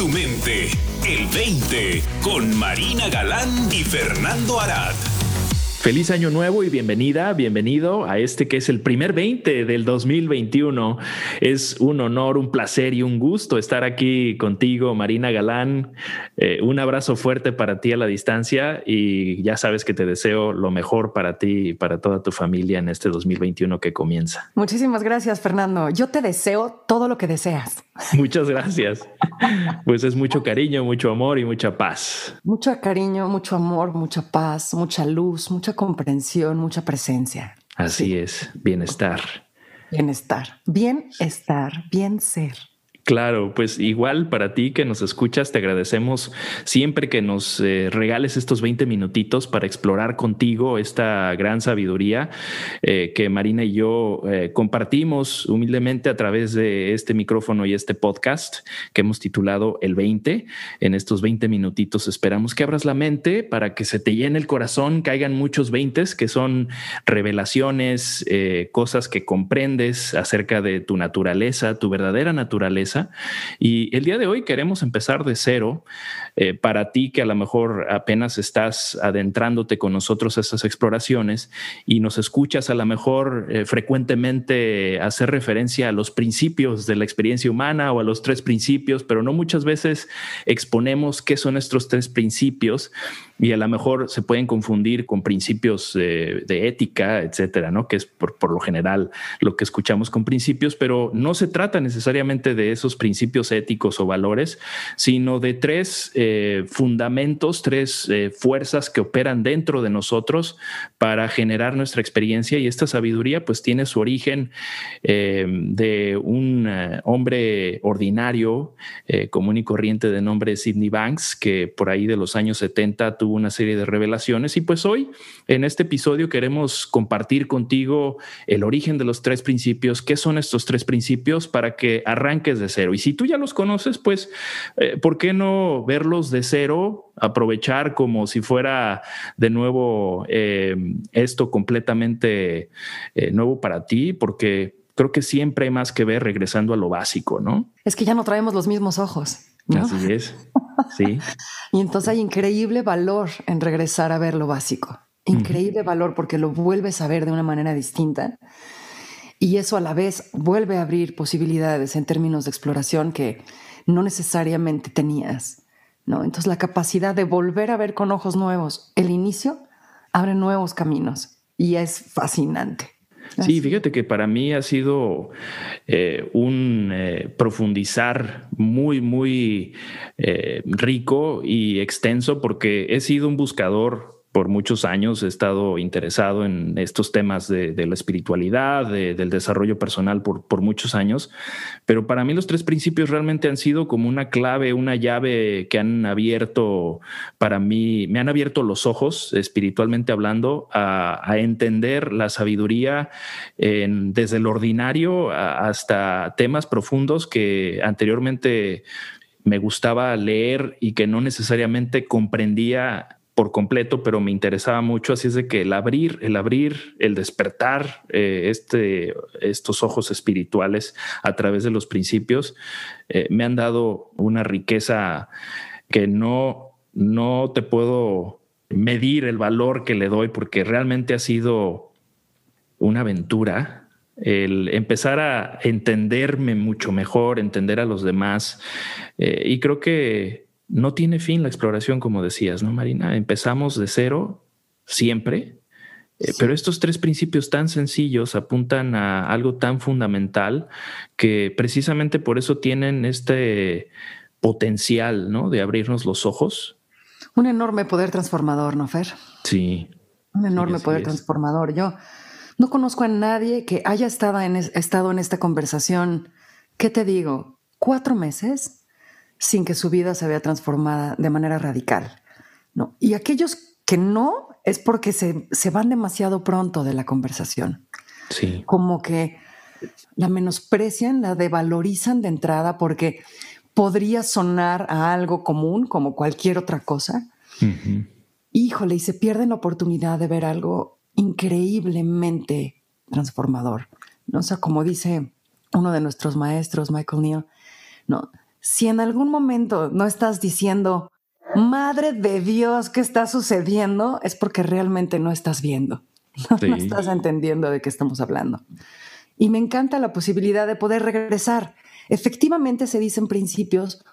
tu mente. El 20 con Marina Galán y Fernando Arad. Feliz año nuevo y bienvenida, bienvenido a este que es el primer 20 del 2021. Es un honor, un placer y un gusto estar aquí contigo, Marina Galán. Eh, un abrazo fuerte para ti a la distancia y ya sabes que te deseo lo mejor para ti y para toda tu familia en este 2021 que comienza. Muchísimas gracias, Fernando. Yo te deseo todo lo que deseas. Muchas gracias. Pues es mucho cariño, mucho amor y mucha paz. Mucho cariño, mucho amor, mucha paz, mucha luz, mucha comprensión, mucha presencia. Así es, bienestar. Bienestar, bienestar, bien ser. Claro, pues igual para ti que nos escuchas, te agradecemos siempre que nos eh, regales estos 20 minutitos para explorar contigo esta gran sabiduría eh, que Marina y yo eh, compartimos humildemente a través de este micrófono y este podcast que hemos titulado El 20. En estos 20 minutitos esperamos que abras la mente para que se te llene el corazón, caigan muchos 20 que son revelaciones, cosas que comprendes acerca de tu naturaleza, tu verdadera naturaleza y el día de hoy queremos empezar de cero. Eh, para ti que a lo mejor apenas estás adentrándote con nosotros a esas exploraciones y nos escuchas a lo mejor eh, frecuentemente hacer referencia a los principios de la experiencia humana o a los tres principios, pero no muchas veces exponemos qué son estos tres principios y a lo mejor se pueden confundir con principios de, ética, etcétera, ¿no? Que es por, lo general lo que escuchamos con principios, pero no se trata necesariamente de esos principios éticos o valores, sino de tres eh, fundamentos, tres eh, fuerzas que operan dentro de nosotros para generar nuestra experiencia y esta sabiduría pues tiene su origen eh, de un hombre ordinario, común y corriente de nombre Sidney Banks, que por ahí de los años 70 tuvo una serie de revelaciones y pues hoy en este episodio queremos compartir contigo el origen de los tres principios, qué son estos tres principios para que arranques de cero. Y si tú ya los conoces, pues, eh, ¿por qué no verlos de cero? Aprovechar como si fuera de nuevo eh, esto completamente eh, nuevo para ti, porque creo que siempre hay más que ver regresando a lo básico, ¿no? Es que ya no traemos los mismos ojos. Así es. Sí. y entonces hay increíble valor en regresar a ver lo básico. Increíble valor porque lo vuelves a ver de una manera distinta. Y eso a la vez vuelve a abrir posibilidades en términos de exploración que no necesariamente tenías. ¿no? Entonces la capacidad de volver a ver con ojos nuevos el inicio abre nuevos caminos y es fascinante. Sí, fíjate que para mí ha sido eh, un eh, profundizar muy, muy eh, rico y extenso porque he sido un buscador por muchos años he estado interesado en estos temas de, la espiritualidad, del desarrollo personal por, muchos años, pero para mí los tres principios realmente han sido como una clave, una llave que han abierto para mí, me han abierto los ojos espiritualmente hablando a, entender la sabiduría desde lo ordinario hasta temas profundos que anteriormente me gustaba leer y que no necesariamente comprendía por completo, pero me interesaba mucho. Así es de que el abrir, el abrir, el despertar eh, este, estos ojos espirituales a través de los principios eh, me han dado una riqueza que no, no te puedo medir el valor que le doy porque realmente ha sido una aventura el empezar a entenderme mucho mejor, entender a los demás. Eh, y creo que no tiene fin la exploración, como decías, ¿no, Marina? Empezamos de cero siempre, eh, pero estos tres principios tan sencillos apuntan a algo tan fundamental que precisamente por eso tienen este potencial, ¿no? De abrirnos los ojos. Un enorme poder transformador, ¿no, Fer? Sí. Un enorme poder transformador. Yo no conozco a nadie que haya estado en, estado en esta conversación, ¿qué te digo? ¿Cuatro meses? Sin que su vida se vea transformada de manera radical. ¿no? Y aquellos que no es porque se, van demasiado pronto de la conversación. Sí. Como que la menosprecian, la devalorizan de entrada porque podría sonar a algo común como cualquier otra cosa. Híjole, y se pierden la oportunidad de ver algo increíblemente transformador. ¿no? O sea, como dice uno de nuestros maestros, Michael Neal, ¿no? Si en algún momento no estás diciendo, Madre de Dios, ¿qué está sucediendo? Es porque realmente no estás viendo, no, estás entendiendo de qué estamos hablando. Y me encanta la posibilidad de poder regresar. Efectivamente se dicen principios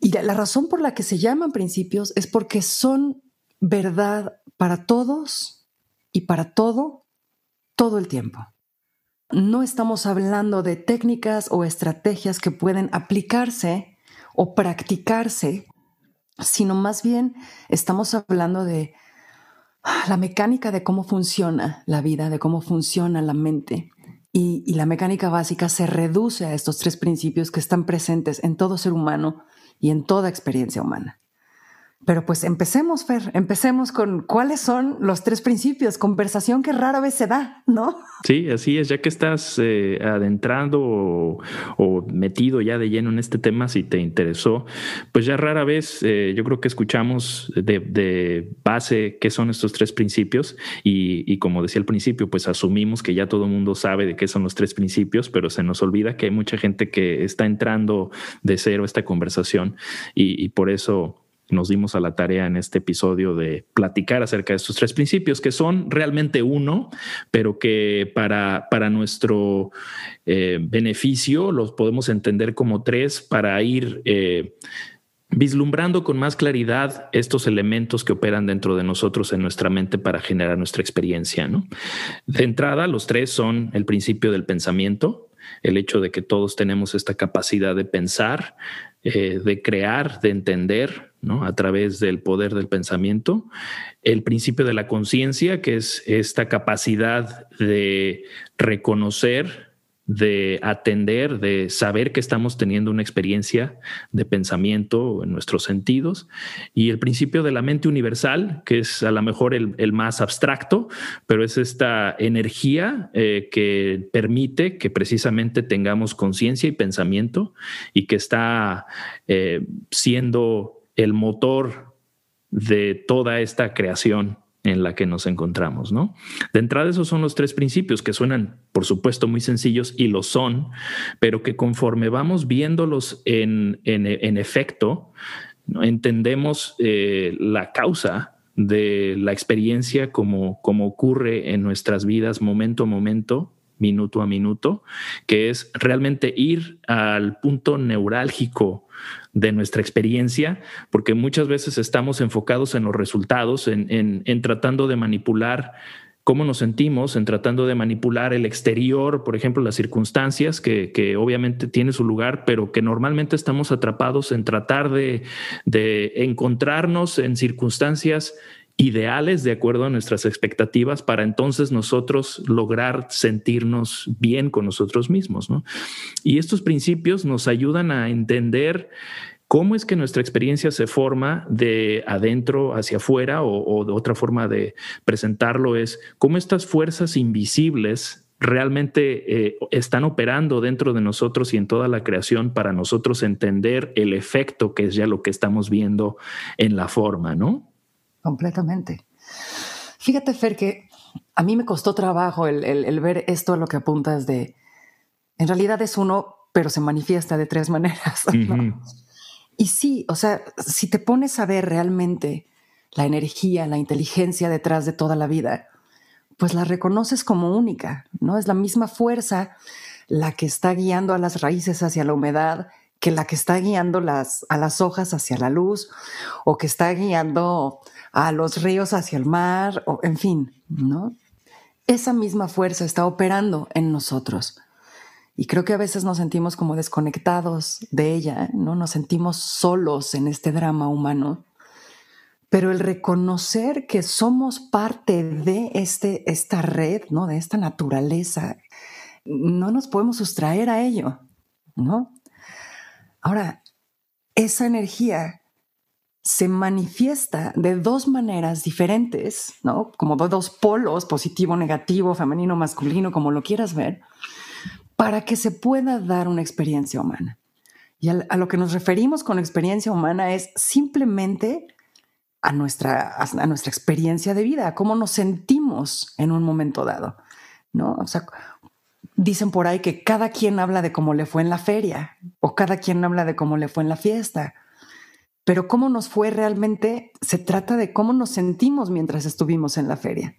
y la razón por la que se llaman principios es porque son verdad para todos y para todo, todo el tiempo. No estamos hablando de técnicas o estrategias que pueden aplicarse o practicarse sino más bien estamos hablando de la mecánica de cómo funciona la vida, de cómo funciona la mente. Y, y, la mecánica básica se reduce a estos tres principios que están presentes en todo ser humano y en toda experiencia humana. Pero pues empecemos, Fer, empecemos con cuáles son los tres principios, conversación que rara vez se da, ¿no? Sí, así es, ya que estás eh, adentrando o, metido ya de lleno en este tema, si te interesó, pues ya rara vez eh, yo creo que escuchamos de, base qué son estos tres principios y, como decía al principio, pues asumimos que ya todo el mundo sabe de qué son los tres principios, pero se nos olvida que hay mucha gente que está entrando de cero a esta conversación y por eso nos dimos a la tarea en este episodio de platicar acerca de estos tres principios, que son realmente uno, pero que para, para nuestro eh, beneficio los podemos entender como tres para ir... Eh, vislumbrando con más claridad estos elementos que operan dentro de nosotros en nuestra mente para generar nuestra experiencia. ¿no? De entrada, los tres son el principio del pensamiento, el hecho de que todos tenemos esta capacidad de pensar, eh, de crear, de entender, ¿no? A través del poder del pensamiento. El principio de la conciencia, que es esta capacidad de reconocer de atender, de saber que estamos teniendo una experiencia de pensamiento en nuestros sentidos. Y el principio de la mente universal, que es a lo mejor el, más abstracto, pero es esta energía eh, que permite que precisamente tengamos conciencia y pensamiento y que está eh, siendo el motor de toda esta creación en la que nos encontramos, ¿no? De entrada, esos son los tres principios que suenan, por supuesto, muy sencillos y lo son, pero que conforme vamos viéndolos en, en, efecto, entendemos eh, la causa de la experiencia como, como ocurre en nuestras vidas momento a momento, minuto a minuto, que es realmente ir al punto neurálgico de nuestra experiencia, porque muchas veces estamos enfocados en los resultados, en, tratando de manipular cómo nos sentimos, en tratando de manipular el exterior, por ejemplo, las circunstancias, que, obviamente tiene su lugar, pero que normalmente estamos atrapados en tratar de, de encontrarnos en circunstancias ideales de acuerdo a nuestras expectativas para entonces nosotros lograr sentirnos bien con nosotros mismos. ¿no? Y estos principios nos ayudan a entender cómo es que nuestra experiencia se forma de adentro hacia afuera o, de otra forma de presentarlo es cómo estas fuerzas invisibles realmente eh, están operando dentro de nosotros y en toda la creación para nosotros entender el efecto que es ya lo que estamos viendo en la forma, ¿no? Completamente. Fíjate, Fer, que a mí me costó trabajo el, ver esto a lo que apuntas de, en realidad es uno, pero se manifiesta de tres maneras. Y sí, o sea, si te pones a ver realmente la energía, la inteligencia detrás de toda la vida, pues la reconoces como única, ¿no? Es la misma fuerza la que está guiando a las raíces hacia la humedad que la que está guiando las, a las hojas hacia la luz o que está guiando a los ríos hacia el mar, o, en fin, ¿no? Esa misma fuerza está operando en nosotros. Y creo que a veces nos sentimos como desconectados de ella, ¿no? Nos sentimos solos en este drama humano. Pero el reconocer que somos parte de este, esta red, ¿no? De esta naturaleza, no nos podemos sustraer a ello, ¿no? Ahora, esa energía se manifiesta de dos maneras diferentes, ¿no? Como dos polos, positivo, negativo, femenino, masculino, como lo quieras ver, para que se pueda dar una experiencia humana. Y a, lo que nos referimos con experiencia humana es simplemente a nuestra, a nuestra experiencia de vida, a cómo nos sentimos en un momento dado, ¿no? O sea, dicen por ahí que cada quien habla de cómo le fue en la feria, o cada quien habla de cómo le fue en la fiesta. Pero cómo nos fue realmente se trata de cómo nos sentimos mientras estuvimos en la feria,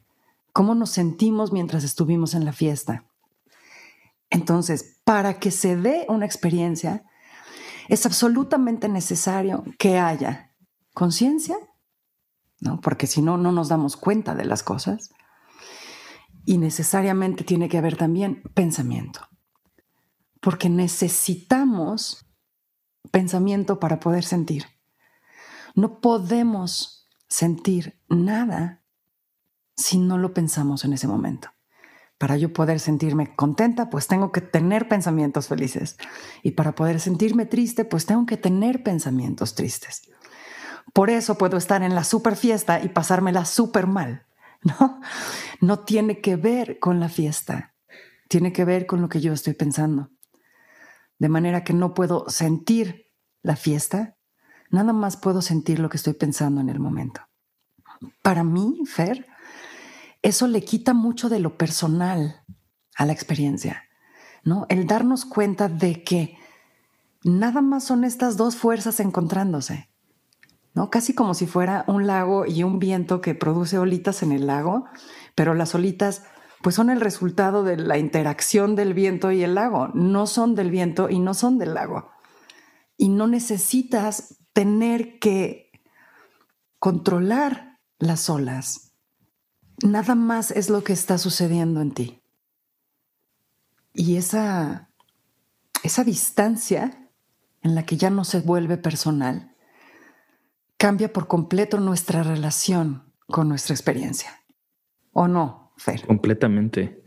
cómo nos sentimos mientras estuvimos en la fiesta. Entonces, para que se dé una experiencia, es absolutamente necesario que haya conciencia, ¿no? porque si no, no nos damos cuenta de las cosas, y necesariamente tiene que haber también pensamiento, porque necesitamos pensamiento para poder sentir. No podemos sentir nada si no lo pensamos en ese momento. Para yo poder sentirme contenta, pues tengo que tener pensamientos felices. Y para poder sentirme triste, pues tengo que tener pensamientos tristes. Por eso puedo estar en la super fiesta y pasármela súper mal. ¿no? No tiene que ver con la fiesta, tiene que ver con lo que yo estoy pensando. De manera que no puedo sentir la fiesta, nada más puedo sentir lo que estoy pensando en el momento. Para mí, Fer, eso le quita mucho de lo personal a la experiencia, ¿no? El darnos cuenta de que nada más son estas dos fuerzas encontrándose, ¿no? Casi como si fuera un lago y un viento que produce olitas en el lago, pero las olitas pues son el resultado de la interacción del viento y el lago, no son del viento y no son del lago. Y no necesitas tener que controlar las olas nada más es lo que está sucediendo en ti. Y esa, esa distancia en la que ya no se vuelve personal cambia por completo nuestra relación con nuestra experiencia. ¿O no, Fer? Completamente.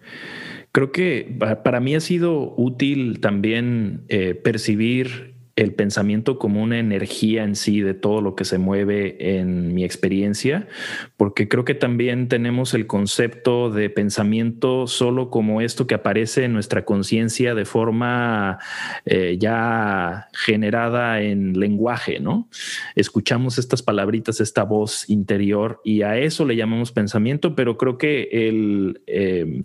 Creo que para mí ha sido útil también eh, percibir el pensamiento como una energía en sí de todo lo que se mueve en mi experiencia, porque creo que también tenemos el concepto de pensamiento solo como esto que aparece en nuestra conciencia de forma eh, ya generada en lenguaje, ¿no? Escuchamos estas palabritas, esta voz interior y a eso le llamamos pensamiento, pero creo que el... Eh,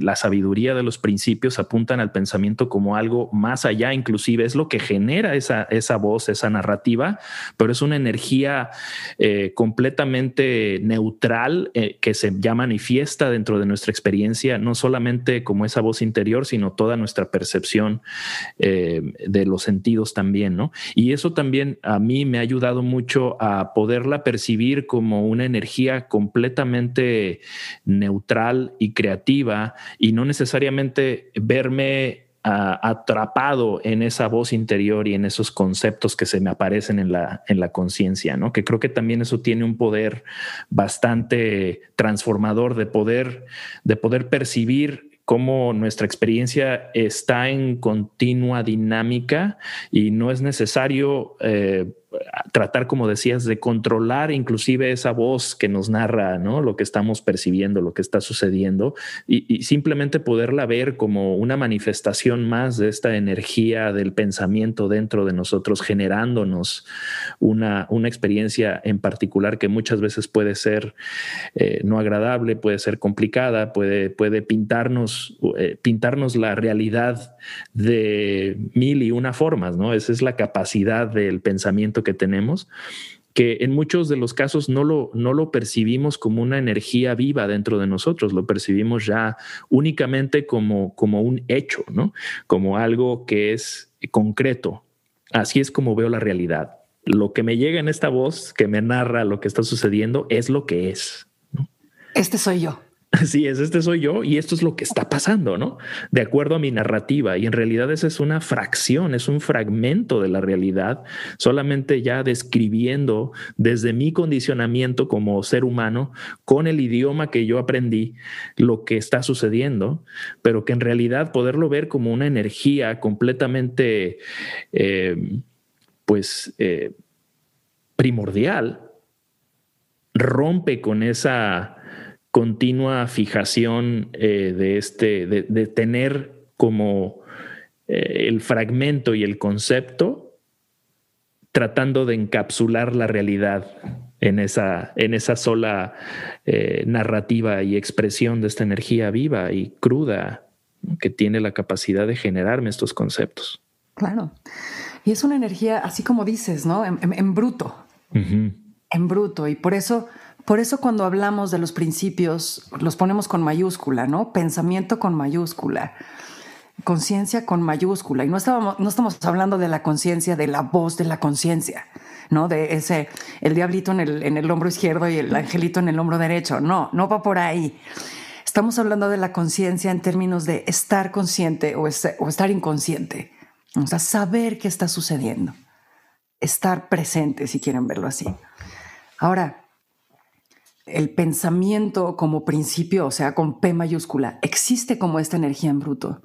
la sabiduría de los principios apuntan al pensamiento como algo más allá, inclusive es lo que genera esa, esa voz, esa narrativa, pero es una energía eh, completamente neutral eh, que se ya manifiesta dentro de nuestra experiencia, no solamente como esa voz interior, sino toda nuestra percepción eh, de los sentidos también, ¿no? Y eso también a mí me ha ayudado mucho a poderla percibir como una energía completamente neutral y creativa y no necesariamente verme ah, atrapado en esa voz interior y en esos conceptos que se me aparecen en la, en la conciencia, ¿no? Que creo que también eso tiene un poder bastante transformador de poder, de poder percibir cómo nuestra experiencia está en continua dinámica y no es necesario eh, tratar, como decías, de controlar inclusive esa voz que nos narra ¿no? lo que estamos percibiendo, lo que está sucediendo, y, simplemente poderla ver como una manifestación más de esta energía del pensamiento dentro de nosotros, generándonos una, una experiencia en particular que muchas veces puede ser eh, no agradable, puede ser complicada, puede, puede pintarnos, eh, pintarnos la realidad de mil y una formas, ¿no? Esa es la capacidad del pensamiento que tenemos, que en muchos de los casos no lo, no lo percibimos como una energía viva dentro de nosotros, lo percibimos ya únicamente como, como un hecho, ¿no? Como algo que es concreto. Así es como veo la realidad. Lo que me llega en esta voz que me narra lo que está sucediendo es lo que es. Este soy yo. Así es, este soy yo y esto es lo que está pasando, ¿no? De acuerdo a mi narrativa. Y en realidad esa es una fracción, es un fragmento de la realidad, solamente ya describiendo desde mi condicionamiento como ser humano, con el idioma que yo aprendí, lo que está sucediendo, pero que en realidad poderlo ver como una energía completamente, eh, pues, eh, primordial, rompe con esa continua fijación eh, de este, de, tener como eh, el fragmento y el concepto, tratando de encapsular la realidad en esa, en esa sola eh, narrativa y expresión de esta energía viva y cruda que tiene la capacidad de generarme estos conceptos. claro. Y es una energía, así como dices, ¿no? En, bruto. En bruto. Y por eso, por eso cuando hablamos de los principios, los ponemos con mayúscula, ¿no? Pensamiento con mayúscula. Conciencia con mayúscula. Y no, estábamos, no estamos hablando de la conciencia, de la voz de la conciencia, ¿no? De ese, el diablito en el, en el hombro izquierdo y el angelito en el hombro derecho. No, no va por ahí. Estamos hablando de la conciencia en términos de estar consciente o, o estar inconsciente. O sea, saber qué está sucediendo. Estar presente, si quieren verlo así. Ahora, el pensamiento como principio, o sea, con P mayúscula, existe como esta energía en bruto.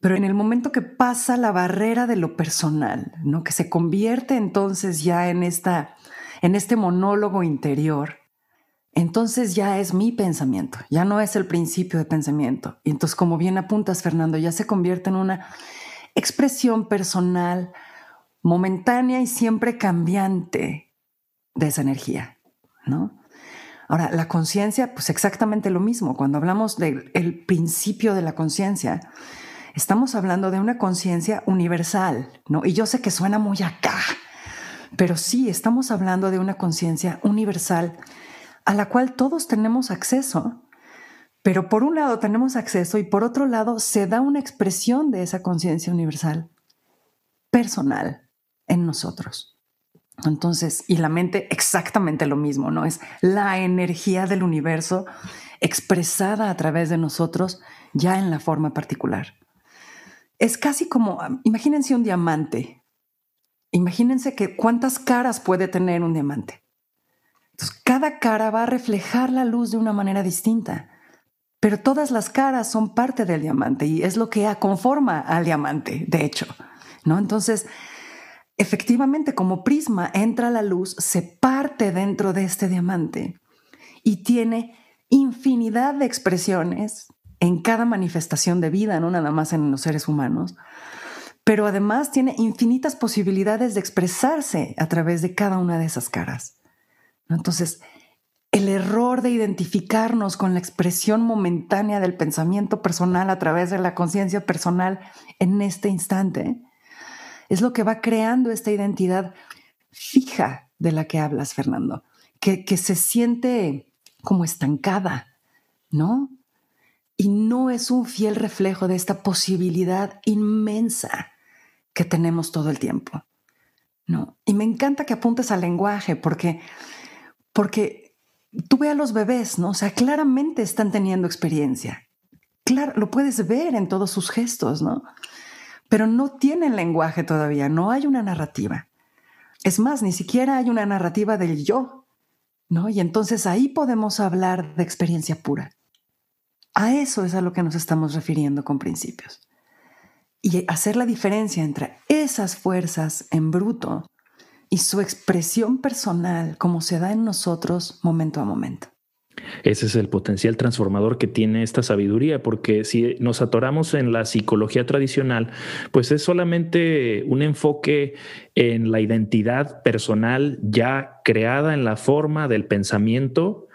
Pero en el momento que pasa la barrera de lo personal, ¿no? que se convierte entonces ya en, esta, en este monólogo interior, entonces ya es mi pensamiento, ya no es el principio de pensamiento. Y entonces, como bien apuntas, Fernando, ya se convierte en una expresión personal momentánea y siempre cambiante de esa energía, ¿no? Ahora, la conciencia, pues exactamente lo mismo. Cuando hablamos del principio de la conciencia, estamos hablando de una conciencia universal, ¿no? Y yo sé que suena muy acá, pero sí, estamos hablando de una conciencia universal a la cual todos tenemos acceso pero por un lado tenemos acceso y por otro lado se da una expresión de esa conciencia universal personal en nosotros. Entonces, y la mente exactamente lo mismo, ¿no? Es la energía del universo expresada a través de nosotros ya en la forma particular. Es casi como, imagínense un diamante. Imagínense que cuántas caras puede tener un diamante. Cada cara va a reflejar la luz de una manera distinta pero todas las caras son parte del diamante y es lo que conforma al diamante, de hecho, ¿no? Entonces, efectivamente, como prisma entra la luz, se parte dentro de este diamante y tiene infinidad de expresiones en cada manifestación de vida, no nada más en los seres humanos, pero además tiene infinitas posibilidades de expresarse a través de cada una de esas caras. Entonces, el error de identificarnos con la expresión momentánea del pensamiento personal a través de la conciencia personal en este instante es lo que va creando esta identidad fija de la que hablas, Fernando, que, que se siente como estancada, ¿no? Y no es un fiel reflejo de esta posibilidad inmensa que tenemos todo el tiempo, ¿no? Y me encanta que apuntes al lenguaje porque, porque tú ve a los bebés, ¿no? O sea, claramente están teniendo experiencia. Claro, lo puedes ver en todos sus gestos, ¿no? Pero no tienen lenguaje todavía, no hay una narrativa. Es más, ni siquiera hay una narrativa del yo, ¿no? Y entonces ahí podemos hablar de experiencia pura. A eso es a lo que nos estamos refiriendo con principios. Y hacer la diferencia entre esas fuerzas en bruto y su expresión personal como se da en nosotros momento a momento. Ese es el potencial transformador que tiene esta sabiduría, porque si nos atoramos en la psicología tradicional, pues es solamente un enfoque en la identidad personal ya creada en la forma del pensamiento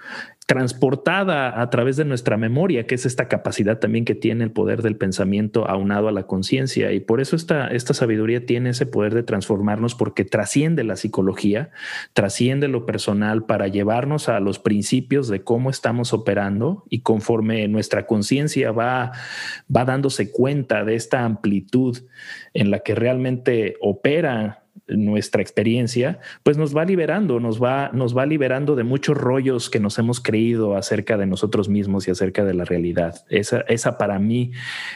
transportada a través de nuestra memoria, que es esta capacidad también que tiene el poder del pensamiento aunado a la conciencia. Y por eso esta, esta sabiduría tiene ese poder de transformarnos porque trasciende la psicología, trasciende lo personal para llevarnos a los principios de cómo estamos operando y conforme nuestra conciencia va, va dándose cuenta de esta amplitud en la que realmente opera nuestra experiencia, pues nos va liberando, nos va, nos va liberando de muchos rollos que nos hemos creído acerca de nosotros mismos y acerca de la realidad. Esa, esa para mí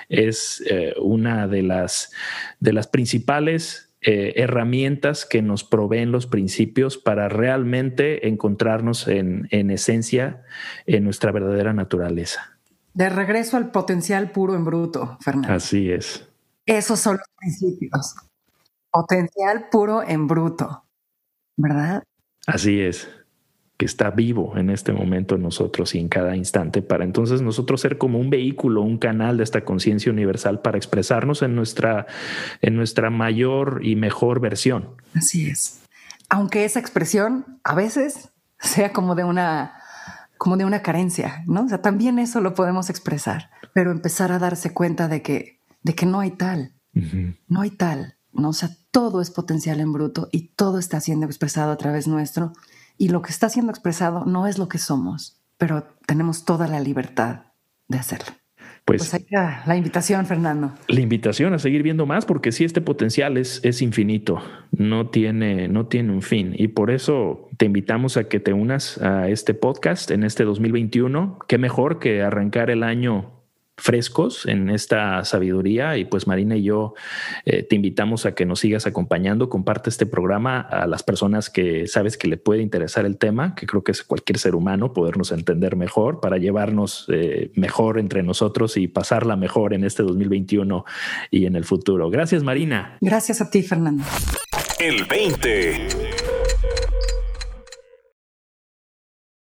es eh, una de las, de las principales eh, herramientas que nos proveen los principios para realmente encontrarnos en, en esencia en nuestra verdadera naturaleza. De regreso al potencial puro en bruto, Fernando. Así es. Esos son los principios potencial puro en bruto, ¿verdad? Así es, que está vivo en este momento en nosotros y en cada instante para entonces nosotros ser como un vehículo, un canal de esta conciencia universal para expresarnos en nuestra, en nuestra mayor y mejor versión. Así es. Aunque esa expresión a veces sea como de una como de una carencia, ¿no? O sea, también eso lo podemos expresar, pero empezar a darse cuenta de que de que no hay tal, No hay tal, ¿no? O sea, todo es potencial en bruto y todo está siendo expresado a través nuestro. Y lo que está siendo expresado no es lo que somos, pero tenemos toda la libertad de hacerlo. Pues, pues ahí la invitación, Fernando. La invitación a seguir viendo más, porque sí, este potencial es, es infinito, no tiene, no tiene un fin. Y por eso te invitamos a que te unas a este podcast en este 2021. Qué mejor que arrancar el año frescos en esta sabiduría y pues Marina y yo eh, te invitamos a que nos sigas acompañando, comparte este programa a las personas que sabes que le puede interesar el tema, que creo que es cualquier ser humano, podernos entender mejor para llevarnos eh, mejor entre nosotros y pasarla mejor en este 2021 y en el futuro. Gracias Marina. Gracias a ti Fernando. El 20